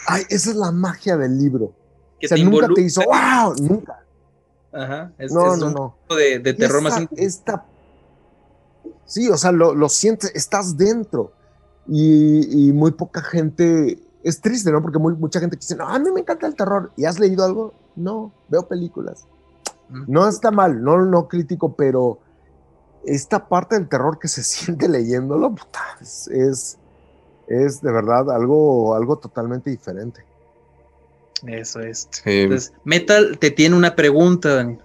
ay, esa es la magia del libro. o sea, nunca te hizo, wow, nunca. Ajá, es, no, no, no. De, de terror más esta, Sí, o sea, lo, lo sientes, estás dentro. Y, y, muy poca gente, es triste, ¿no? Porque mucha gente dice, no, a mí me encanta el terror. ¿Y has leído algo? No, veo películas. No está mal, no, no crítico, pero esta parte del terror que se *laughs* siente leyéndolo es, es, de verdad algo, algo totalmente diferente. Eso es. Entonces, Metal te tiene una pregunta,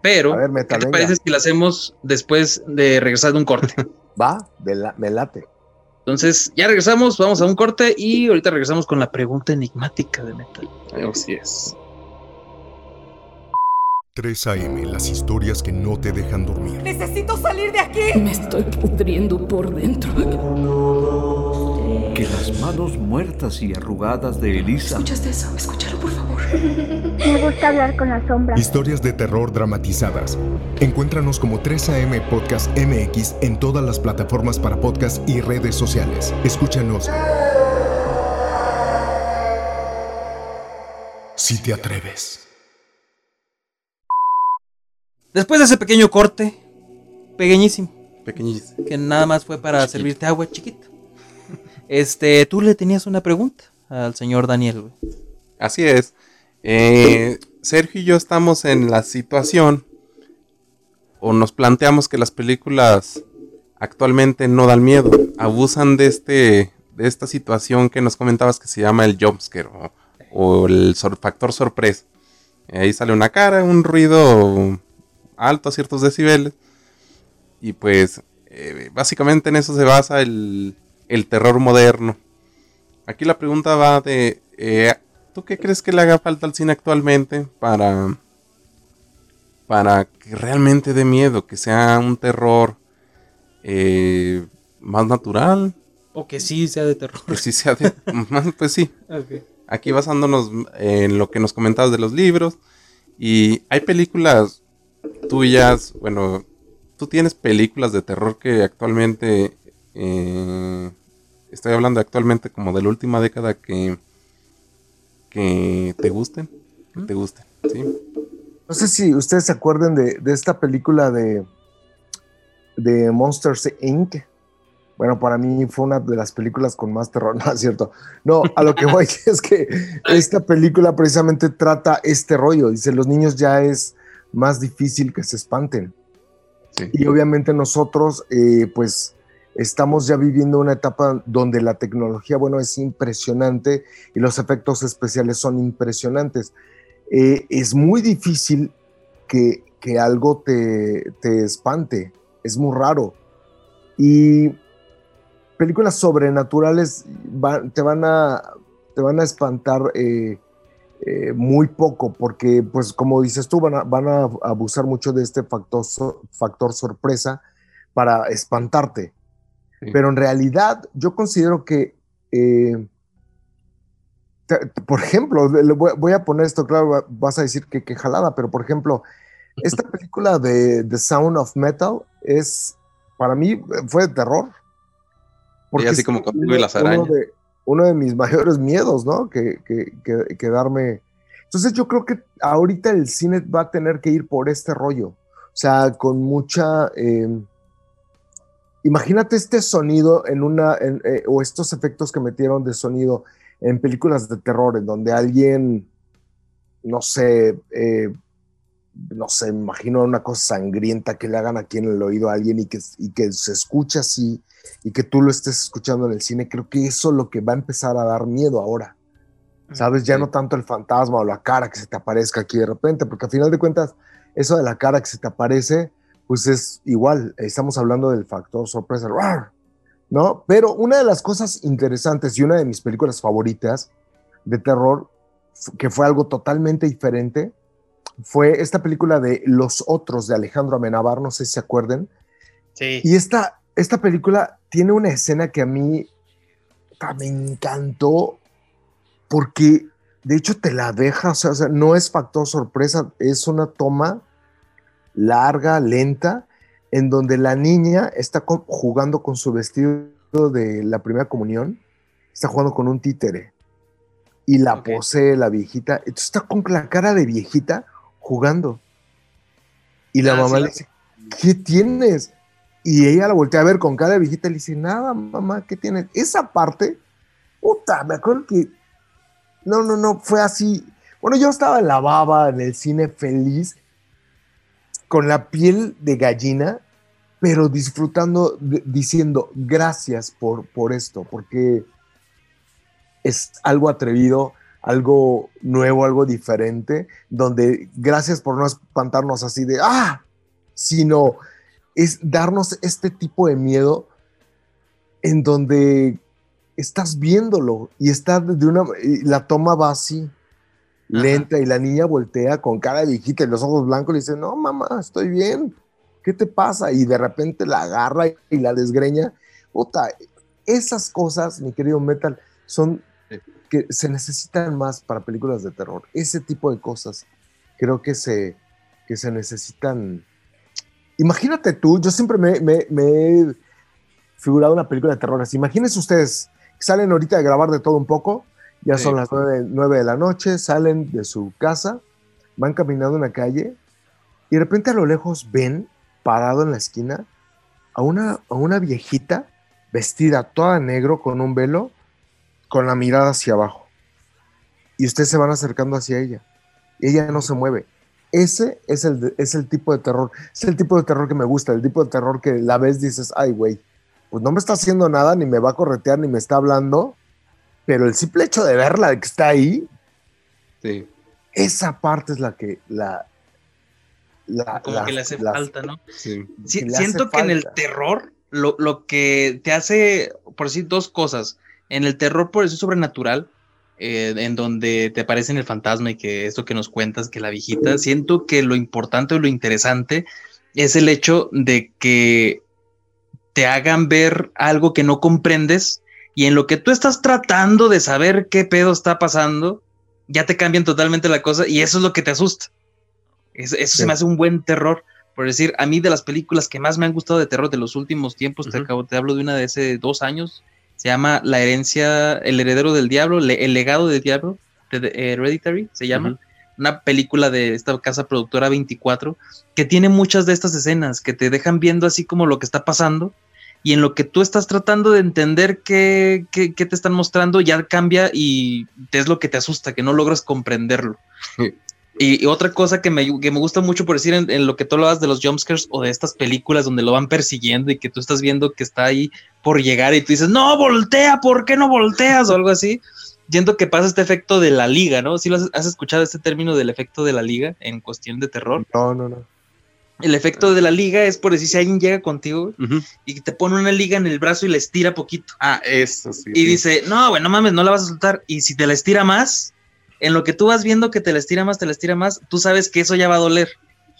Pero, ¿qué te parece si lo hacemos después de regresar de un corte? *laughs* Va, me late. Entonces, ya regresamos, vamos a un corte y ahorita regresamos con la pregunta enigmática de Metal. Así es. 3 AM, las historias que no te dejan dormir. ¡Necesito salir de aquí! Me estoy pudriendo por dentro. Que las manos muertas y arrugadas de Elisa. ¿Escuchaste eso? Escúchalo, por favor. Me gusta hablar con la sombra. Historias de terror dramatizadas. Encuéntranos como 3AM Podcast MX en todas las plataformas para podcast y redes sociales. Escúchanos. Si te atreves. Después de ese pequeño corte, pequeñísimo. Pequeñísimo. Que nada más fue para servirte agua chiquito. Este, tú le tenías una pregunta al señor Daniel, Así es. Eh, Sergio y yo estamos en la situación o nos planteamos que las películas actualmente no dan miedo, abusan de este de esta situación que nos comentabas que se llama el jumpscare o, o el factor sorpresa. Ahí sale una cara, un ruido alto a ciertos decibeles. Y pues eh, básicamente en eso se basa el, terror moderno. Aquí la pregunta va de, eh, ¿tú qué crees que le haga falta al cine actualmente para, para que realmente dé miedo, que sea un terror eh, más natural? O que sí sea de terror. Que sí sea de... *laughs* pues sí. Aquí basándonos en lo que nos comentabas de los libros. Y hay películas tuyas, bueno, tú tienes películas de terror que actualmente, eh, estoy hablando actualmente como de la última década que, que te gusten, que te gusten, ¿sí? No sé si ustedes se acuerdan de, esta película de, de Monsters Inc. Bueno, para mí fue una de las películas con más terror, *laughs* no es cierto. No, a lo que voy *laughs* es que esta película precisamente trata este rollo. Dice, los niños ya es más difícil que se espanten. Y obviamente nosotros, eh, pues, estamos ya viviendo una etapa donde la tecnología, bueno, es impresionante y los efectos especiales son impresionantes. Eh, es muy difícil que, algo te, espante, es muy raro. Y películas sobrenaturales te, van a, te van a espantar eh, eh, muy poco, porque pues como dices tú, van a, van a abusar mucho de este factor, factor sorpresa para espantarte. Pero en realidad yo considero que, eh, por ejemplo, voy, a poner esto claro, vas a decir que, que jalada, pero por ejemplo, esta película de The Sound of Metal es, para mí, fue de terror. Porque así como y las arañas uno de mis *laughs* mayores miedos, ¿no? Que, que, darme. Entonces yo creo que ahorita el cine va a tener que ir por este rollo. O sea, con mucha... Em, imagínate este sonido en una... Eh, o estos efectos que metieron de sonido en películas de terror, en donde alguien, no sé, eh, no sé, imagino una cosa sangrienta que le hagan aquí en el oído a alguien y que, y que se escucha así y que tú lo estés escuchando en el cine, creo que eso es lo que va a empezar a dar miedo ahora. ¿Sabes? Ya no tanto el fantasma o la cara que se te aparezca aquí de repente, porque al final de cuentas, eso de la cara que se te aparece, pues es igual, estamos hablando del factor sorpresa, ¿no? Pero una de las cosas interesantes y una de mis películas favoritas de terror, que fue algo totalmente diferente, fue esta película de Los Otros de Alejandro Amenábar, no sé si se acuerden. Sí. Y esta, esta película tiene una escena que a mí me encantó porque de hecho te la deja, o sea, no es factor sorpresa, es una toma larga, lenta, en donde la niña está jugando con su vestido de la primera comunión, está jugando con un títere y la posee la viejita, entonces está con la cara de viejita jugando. Y la ah, mamá le dice, ¿qué tienes? Y ella la voltea a ver con cara de viejita y le dice, nada, mamá, ¿qué tienes? Esa parte, puta, me acuerdo que, no, no, no, fue así. Bueno, yo estaba en la baba, en el cine feliz, con la piel de gallina, pero disfrutando, diciendo gracias por, por esto, porque es algo atrevido, algo nuevo, algo diferente, donde gracias por no espantarnos así de, ah, sino es darnos este tipo de miedo en donde estás viéndolo y está de una, la toma va así, lenta, y la niña voltea con cara de viejita y los ojos blancos y dice, no, mamá, estoy bien, ¿qué te pasa? Y de repente la agarra y la desgreña. Puta, esas cosas, mi querido Metal, son que se necesitan más para películas de terror. Ese tipo de cosas creo que se, que se necesitan. Imagínate tú, yo siempre me, me, me he figurado una película de terror así. Imagínense ustedes que salen ahorita de grabar de todo un poco, ya son las nueve, de la noche, salen de su casa, van caminando en la calle y de repente a lo lejos ven parado en la esquina a una, a una viejita vestida toda negro con un velo con la mirada hacia abajo. Y ustedes se van acercando hacia ella. Y ella no se mueve. Ese es el, es el tipo de terror. Es el tipo de terror que me gusta. El tipo de terror que la vez dices, ay, güey, pues no me está haciendo nada, ni me va a corretear, ni me está hablando. Pero el simple hecho de verla, que está ahí, sí. esa parte es la que la, como que le hace falta, ¿no? Sí. siento que en el terror lo, lo, que te hace, por decir dos cosas, en el terror por eso sobrenatural, eh, en donde te aparece el fantasma y que esto que nos cuentas, que la viejita, siento que lo importante o lo interesante es el hecho de que te hagan ver algo que no comprendes y en lo que tú estás tratando de saber qué pedo está pasando, ya te cambian totalmente la cosa y eso es lo que te asusta. Eso, se me hace un buen terror. Por decir, a mí de las películas que más me han gustado de terror de los últimos tiempos, te, acabo, te hablo de una de hace dos años, se llama La herencia, El heredero del diablo, El legado del diablo, Hereditary, se llama. Una película de esta casa productora 24 que tiene muchas de estas escenas que te dejan viendo así como lo que está pasando y en lo que tú estás tratando de entender qué, qué, te están mostrando ya cambia y es lo que te asusta, que no logras comprenderlo. Y, otra cosa que me, que me, gusta mucho por decir en, lo que tú hablabas de los jumpscares o de estas películas donde lo van persiguiendo y que tú estás viendo que está ahí por llegar y tú dices, no, voltea, ¿por qué no volteas? O algo así. Siento que pasa este efecto de la liga, ¿no? ¿Sí lo has, escuchado este término del efecto de la liga en cuestión de terror? No, no, no. El efecto de la liga es por decir si alguien llega contigo y te pone una liga en el brazo y la estira poquito. Ah, eso sí. Y dice, no, bueno, mames, no la vas a soltar. Y si te la estira más, en lo que tú vas viendo que te la estira más, te la estira más, tú sabes que eso ya va a doler.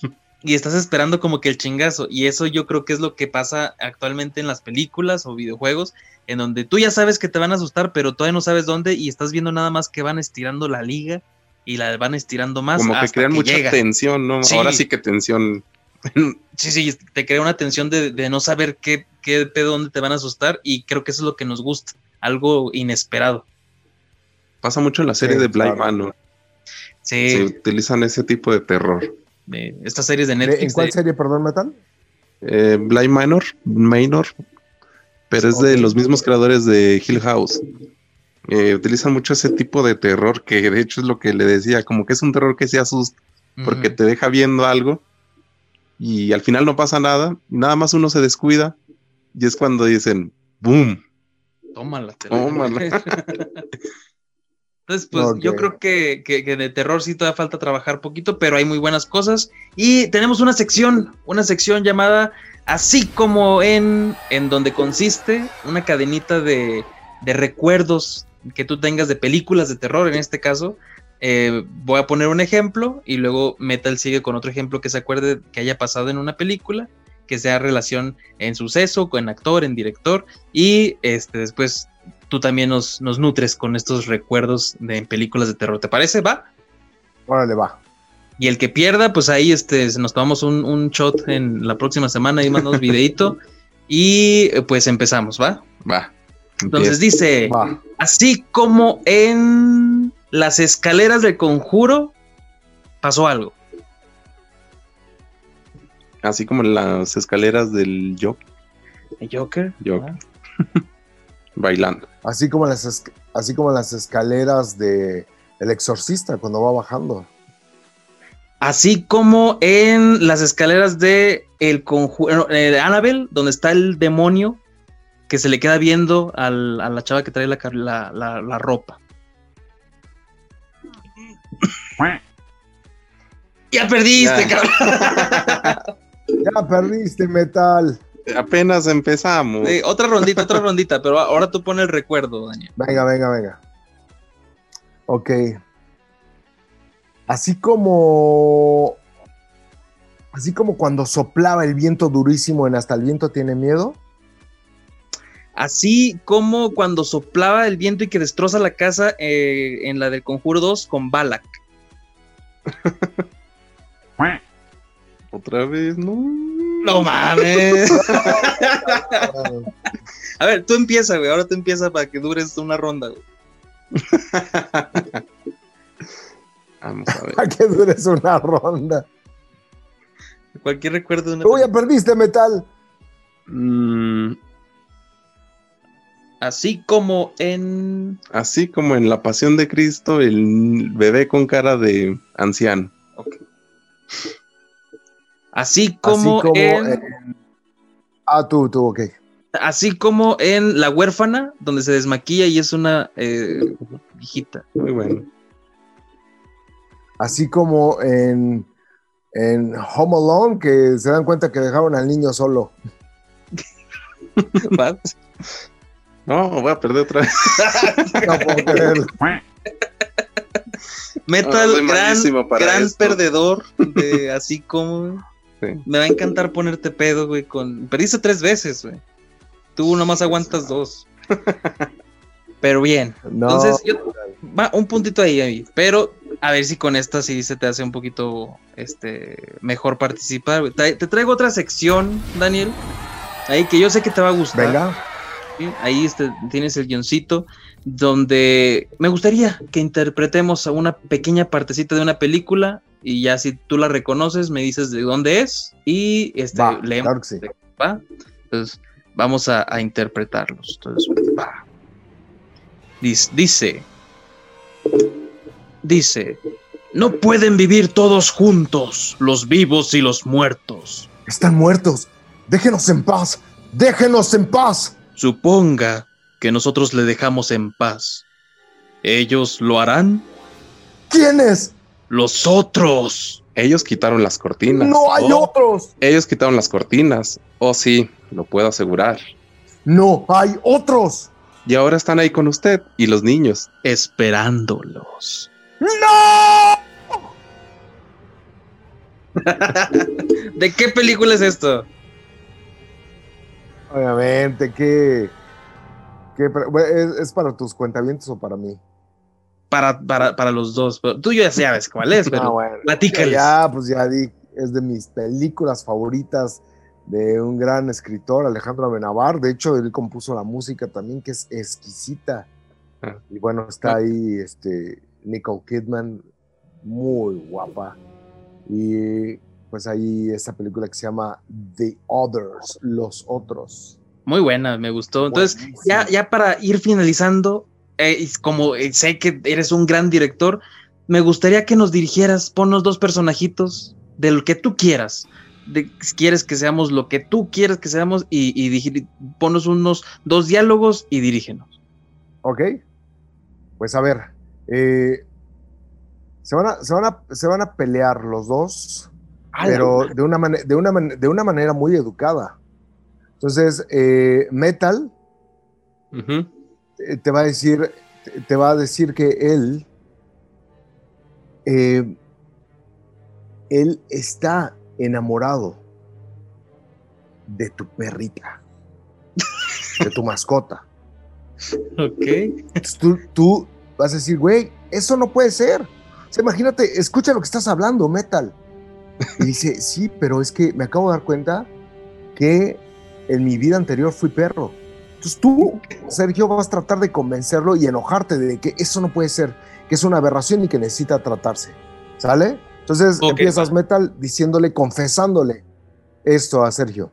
*laughs* Y estás esperando como que el chingazo. Y eso yo creo que es lo que pasa actualmente en las películas o videojuegos, en donde tú ya sabes que te van a asustar, pero todavía no sabes dónde y estás viendo nada más que van estirando la liga y la van estirando más. Como que crean mucha tensión, ¿no? Ahora sí que tensión. *laughs* sí, sí, te crea una tensión de, no saber qué, qué pedo, dónde te van a asustar y creo que eso es lo que nos gusta, algo inesperado. Pasa mucho en la serie de Blind Manor. Sí. Se utilizan ese tipo de terror. estas series de Netflix. ¿En cuál serie, perdón, Metal? Eh, Blind Manor, Manor, pero es de los mismos creadores de Hill House. Eh, utilizan mucho ese tipo de terror que de hecho es lo que le decía, como que es un terror que se asusta porque te deja viendo algo y al final no pasa nada, nada más uno se descuida y es cuando dicen, ¡boom! Tómala. Tómala. *laughs* *laughs* Entonces, pues yo creo que, de terror sí todavía falta trabajar poquito, pero hay muy buenas cosas. Y tenemos una sección, una sección llamada Así como en, en donde consiste una cadenita de, recuerdos que tú tengas de películas de terror, en este caso. Eh, voy a poner un ejemplo y luego Metal sigue con otro ejemplo que se acuerde que haya pasado en una película, que sea relación en suceso, en actor, en director, y este, después tú también nos, nutres con estos recuerdos de películas de terror. ¿Te parece? ¿Va? Órale, va. Y el que pierda, pues ahí este, nos tomamos un, shot en la próxima semana y mandamos *laughs* videito. y pues empezamos, ¿va? Va. Entonces dice, así como en las escaleras del conjuro pasó algo. Así como en las escaleras del Joker. ¿El Joker? Joker. Ah. *laughs* Bailando. Así como las, así como las escaleras de El Exorcista cuando va bajando. Así como en las escaleras de el conjuro de Annabelle, donde está el demonio que se le queda viendo a la chava que trae la, la, ropa. *coughs* Ya perdiste, Ya. cabrón. *laughs* Ya perdiste, metal. Apenas empezamos. Sí, otra rondita, otra rondita, pero ahora tú pones el recuerdo, Daniel. Venga, venga, venga. Ok. Así como. Así como cuando soplaba el viento durísimo en Hasta el viento tiene miedo. Así como cuando soplaba el viento y que destroza la casa eh, en la del Conjuro 2 con Balak. *laughs* Otra vez, no. No mames. A ver, tú empieza, güey. Ahora tú empieza para que dures una ronda, güey. Vamos a ver. *laughs* Para que dures una ronda. Cualquier recuerdo de una. Uy, ya perdiste, metal. Mm, Así como en. así como en La Pasión de Cristo, el bebé con cara de anciano. Así como, Así como en. en- Ah, tú, tú, ok. Así como en La huérfana, donde se desmaquilla y es una eh, viejita. Muy bueno. Así como en, en Home Alone, que se dan cuenta que dejaron al niño solo. *laughs* No, voy a perder otra vez. *laughs* No puedo creerlo. Metal, No, gran, gran esto. perdedor de así como. Sí. Me va a encantar ponerte pedo, güey. Con... Perdiste tres veces, güey. Tú nomás aguantas dos. Pero bien. No, Entonces, yo- Va un puntito ahí, ahí. Pero a ver si con esta sí se te hace un poquito este, mejor participar. güey. Te traigo otra sección, Daniel. Ahí que yo sé que te va a gustar. venga. ¿sí? Ahí este, tienes el guioncito donde me gustaría que interpretemos a una pequeña partecita de una película y ya si tú la reconoces me dices de dónde es y este, Va, leemos. claro que sí. ¿va? Entonces vamos a, a interpretarlos. Entonces, va. Dice, dice, dice, no pueden vivir todos juntos, los vivos y los muertos. Están muertos. Déjenos en paz. Déjenos en paz. Suponga que nosotros le dejamos en paz. ¿Ellos lo harán? ¿Quiénes? Los otros. Ellos quitaron las cortinas. No hay Oh, otros. Ellos quitaron las cortinas. Oh, sí, lo puedo asegurar. No hay otros. Y ahora están ahí con usted y los niños. Esperándolos. ¡No! *laughs* ¿De qué película es esto? Obviamente, que. ¿Es, es para tus cuentavientos o para mí? Para, para, para los dos. Pero Tú ya sabes cuál es, *laughs* pero Ah, bueno. platícales. Ya, pues ya di. Es de mis películas favoritas de un gran escritor, Alejandro Amenabar. De hecho, él compuso la música también, que es exquisita. Ah. Y bueno, está ahí este, Nicole Kidman, muy guapa. Y pues ahí esta película que se llama The Others, Los Otros. Muy buena, me gustó. Entonces, ya, ya para ir finalizando, eh, como eh, sé que eres un gran director, me gustaría que nos dirigieras, ponnos dos personajitos de lo que tú quieras. De, quieres que seamos lo que tú quieres que seamos y, y ponnos unos dos diálogos y dirígenos. Ok. Pues a ver. eh, se, van a, se, van a, se van a pelear los dos, pero de una, de, una man- de una manera muy educada. Entonces, eh, Metal eh, te va a decir, te- va a decir que él, eh, él está enamorado de tu perrita, de tu mascota. *laughs* Ok. Entonces tú, tú vas a decir, güey, eso no puede ser. O sea, imagínate, escucha lo que estás hablando, Metal. Y dice, sí, pero es que me acabo de dar cuenta que en mi vida anterior fui perro. Entonces tú, Sergio, vas a tratar de convencerlo y enojarte de que eso no puede ser, que es una aberración y que necesita tratarse. ¿Sale? Entonces empiezas Metal diciéndole, confesándole esto a Sergio.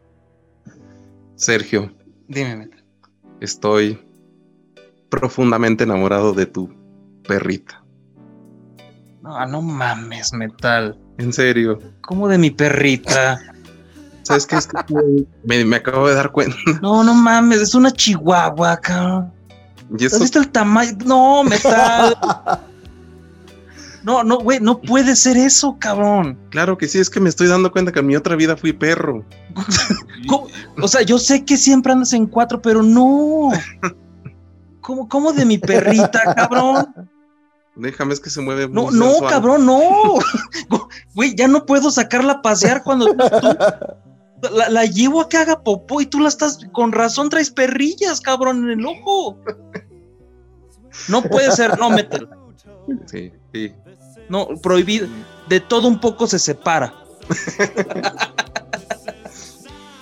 Sergio, Dime, Meta. estoy profundamente enamorado de tu perrita. No, no mames, metal. En serio. ¿Cómo de mi perrita? ¿Sabes qué? Es que me, me acabo de dar cuenta. No, no mames, es una chihuahua, cabrón. Y ¿Has visto el tamaño? No, metal. No, no, güey, no puede ser eso, cabrón. Claro que sí, es que me estoy dando cuenta que en mi otra vida fui perro. *laughs* ¿Cómo? O sea, yo sé que siempre andas en cuatro, pero no. ¿Cómo, cómo de mi perrita, cabrón? Déjame, es que se mueve. No, muy no, sensual. cabrón, no. *laughs* Güey, ya no puedo sacarla a pasear cuando tú- *laughs* la, la llevo a que haga popó y tú la estás, con razón traes perrillas, cabrón, en el ojo. No puede ser, no, métela. Sí, sí. No, prohibido. De todo un poco se separa.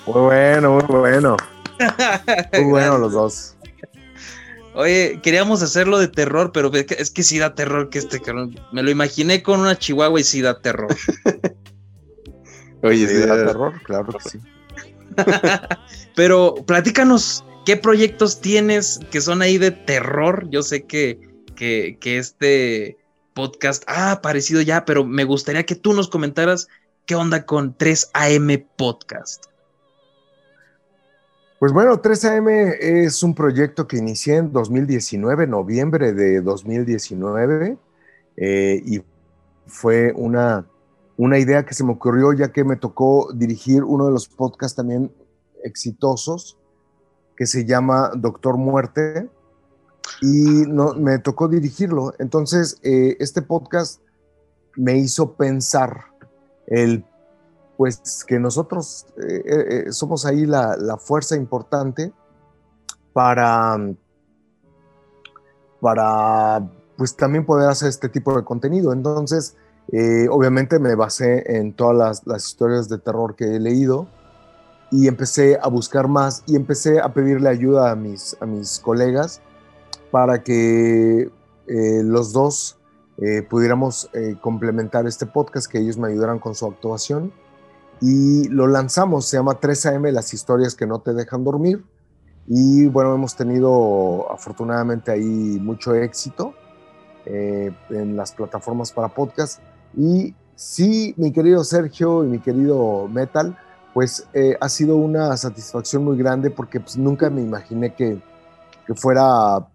Muy bueno, muy bueno. *laughs* Muy bueno los dos. Oye, queríamos hacerlo de terror, pero es que, es que sí da terror que este cabrón. Me lo imaginé con una chihuahua y sí da terror. *laughs* Oye, Sí, da terror, claro que sí. *laughs* Pero platícanos, ¿qué proyectos tienes que son ahí de terror? Yo sé que, que, que este podcast ha aparecido ya, pero me gustaría que tú nos comentaras qué onda con 3AM Podcast. Pues bueno, 3AM es un proyecto que inicié en 2019, noviembre de 2019, eh, y fue una, una idea que se me ocurrió ya que me tocó dirigir uno de los podcasts también exitosos que se llama Doctor Muerte y no, me tocó dirigirlo. Entonces, eh, este podcast me hizo pensar el pues que nosotros eh, eh, somos ahí la, la, fuerza importante para, para pues también poder hacer este tipo de contenido. Entonces, eh, obviamente me basé en todas las, historias de terror que he leído y empecé a buscar más y empecé a pedirle ayuda a mis, a mis colegas para que eh, los dos eh, pudiéramos complementar este podcast, que ellos me ayudaran con su actuación y lo lanzamos, se llama 3AM, las historias que no te dejan dormir. Y bueno, hemos tenido afortunadamente ahí mucho éxito en las plataformas para podcast. Y sí, mi querido Sergio y mi querido Metal, pues eh, ha sido una satisfacción muy grande porque pues, nunca me imaginé que, que fuera,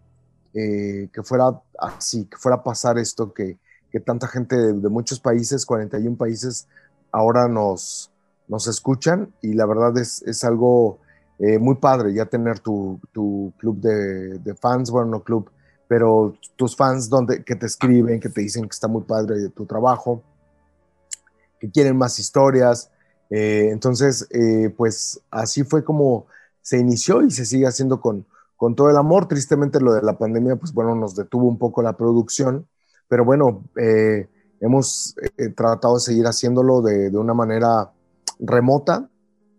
eh, que fuera así, que fuera a pasar esto, que, que tanta gente de, muchos países, 41 países, ahora nos, nos escuchan. Y la verdad es, es algo eh, muy padre ya tener tu, tu club de, de, fans, bueno, no club, pero tus fans donde, que te escriben, que te dicen que está muy padre tu trabajo, que quieren más historias. Eh, entonces, eh, pues así fue como se inició y se sigue haciendo con, con todo el amor. Tristemente lo de la pandemia, pues bueno, nos detuvo un poco la producción, pero bueno, eh, hemos tratado de seguir haciéndolo de, de, una manera remota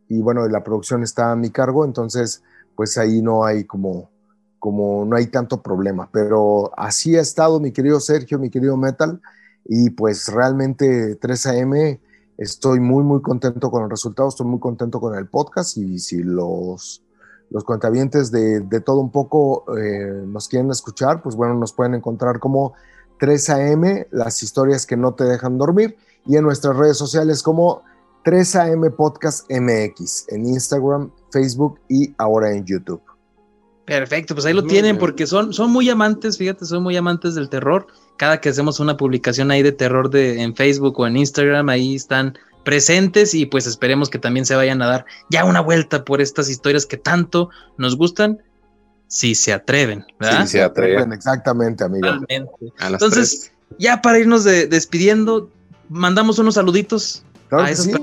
y bueno, la producción está a mi cargo, entonces pues ahí no hay como, como no hay tanto problema, pero así ha estado mi querido Sergio, mi querido Metal, y pues realmente 3AM estoy muy muy contento con el resultado, estoy muy contento con el podcast y si los, los cuentavientes de, de todo un poco eh, nos quieren escuchar, pues bueno, nos pueden encontrar como 3 AM, las historias que no te dejan dormir, y en nuestras redes sociales como 3 AM Podcast MX, en Instagram, Facebook y ahora en YouTube. Perfecto, pues ahí lo muy tienen bien. porque son, son muy amantes, fíjate, son muy amantes del terror. Cada que hacemos una publicación ahí de terror de, en Facebook o en Instagram, ahí están presentes y pues esperemos que también se vayan a dar ya una vuelta por estas historias que tanto nos gustan si se atreven, ¿verdad? Si se atreven, exactamente, amigo. Entonces, tres. ya para irnos de, despidiendo, mandamos unos saluditos claro a esos sí.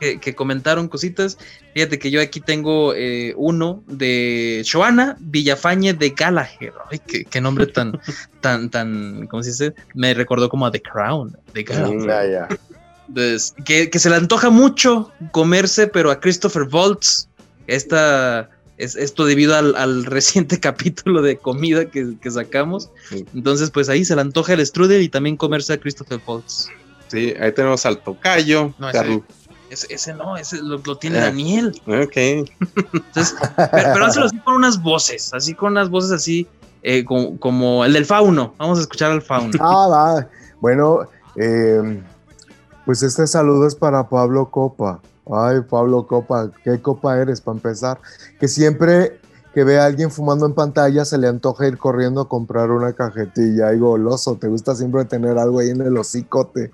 Que, que, comentaron cositas. Fíjate que yo aquí tengo eh, uno de Joana Villafañe de Gallagher. Ay, qué, qué nombre tan, *laughs* tan, tan, ¿cómo se dice? Me recordó como a The Crown, de Gallagher. Ya, ya. Entonces, que, que se le antoja mucho comerse, pero a Christopher Voltz, esta es esto debido al, al, *laughs* reciente capítulo de comida que, que, sacamos. Entonces, pues ahí se le antoja el strudel y también comerse a Christopher Voltz. Sí, ahí tenemos al tocayo. No, ese, ese, ese, no, ese lo, lo tiene ah, Daniel. Ok. Entonces, pero, pero hazlo así con unas voces, así con unas voces así, eh, como, como, el del fauno. Vamos a escuchar al fauno. Ah, va. Bueno, eh, pues este saludo es para Pablo Copa. Ay, Pablo Copa, ¿qué copa eres para empezar? Que siempre, que que ve a alguien fumando en pantalla, se le antoja ir corriendo a comprar una cajetilla. Y goloso, te gusta siempre tener algo ahí en el hocicote.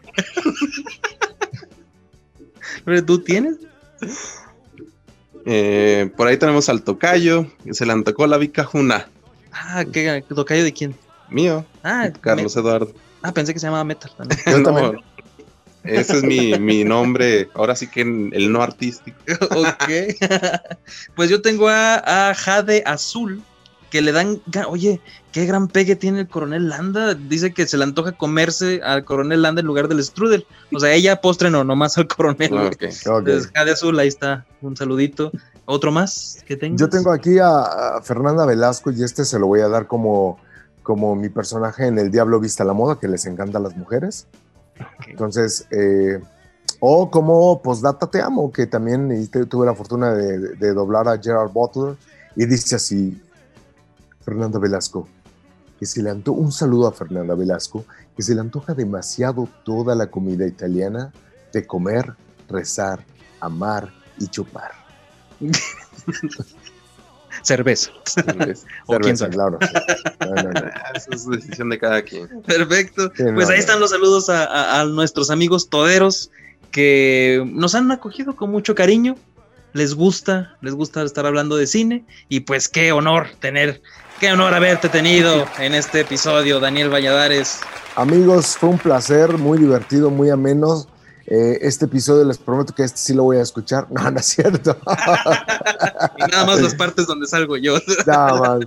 ¿Pero tú tienes? Eh, por ahí tenemos al tocayo, que se le antojó la vicajuna. Ah, ¿qué tocayo de quién? Mío, Ah, Carlos me- Eduardo. ah, pensé que se llamaba Metal. también. *laughs* No, también. ese es mi, mi nombre, ahora sí que el no artístico. *laughs* ok. *laughs* pues yo tengo a, a Jade Azul, que le dan. Oye, qué gran pegue tiene el coronel Landa. Dice que se le antoja comerse al coronel Landa en lugar del strudel. O sea, ella postre no, nomás al coronel. Ah, güey. ok. Ok. Entonces, Jade Azul, ahí está. Un saludito. ¿Otro más que tengo? Yo tengo aquí a, a Fernanda Velasco y este se lo voy a dar como, como mi personaje en El Diablo Vista a la Moda, que les encantan las mujeres. Entonces, eh, o como Postdata Te Amo, que también tuve la fortuna de, de doblar a Gerard Butler y dice así, Fernanda Velasco, que se le antoja, un saludo a Fernanda Velasco, que se le antoja demasiado toda la comida italiana de comer, rezar, amar y chupar. *laughs* Cerveza. Entonces, *laughs* O quién Cerveza, sabe. claro. sí. *laughs* No, no, no. Esa es decisión de cada quien. Perfecto. Sí, no, pues ahí no. están los saludos a, a- a nuestros amigos toderos que nos han acogido con mucho cariño. Les gusta, les gusta estar hablando de cine. Y pues qué honor tener, qué honor haberte tenido en este episodio, Daniel Valladares. Amigos, fue un placer, muy divertido, muy ameno. Eh, este episodio les prometo que este sí lo voy a escuchar. *laughs* No, no es cierto. *laughs* Y nada más las partes donde salgo yo. *laughs* Nada más.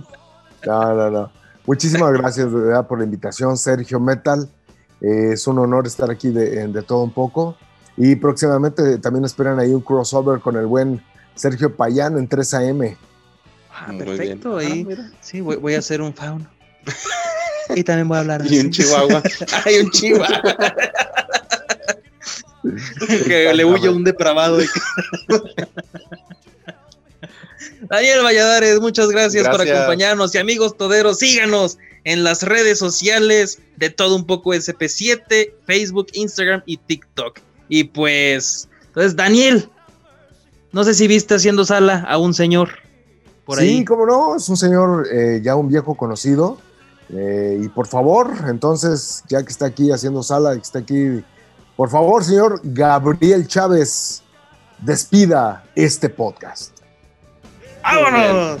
No, no, no. Muchísimas gracias de verdad por la invitación, Sergio Metal. Eh, es un honor estar aquí de, de todo un poco. Y próximamente también esperan ahí un crossover con el buen Sergio Payán en 3 AM. Ah, Muy perfecto. Ahí, Ah, mira. sí, voy, voy a hacer un fauno. Y también voy a hablar *laughs* Y un así. chihuahua. *laughs* Hay un chihuahua. *laughs* que le huye un depravado. Daniel Valladares, muchas gracias, por Gracias. acompañarnos. Y amigos toderos, síganos en las redes sociales de todo un poco SP7, Facebook, Instagram y TikTok. Y pues, entonces, Daniel, no sé si viste haciendo sala a un señor por sí, ahí. cómo no, es un señor eh, ya un viejo conocido. Eh, y por favor, entonces, ya que está aquí haciendo sala, que está aquí, por favor, señor Gabriel Chávez, despida este podcast. ¡Vámonos!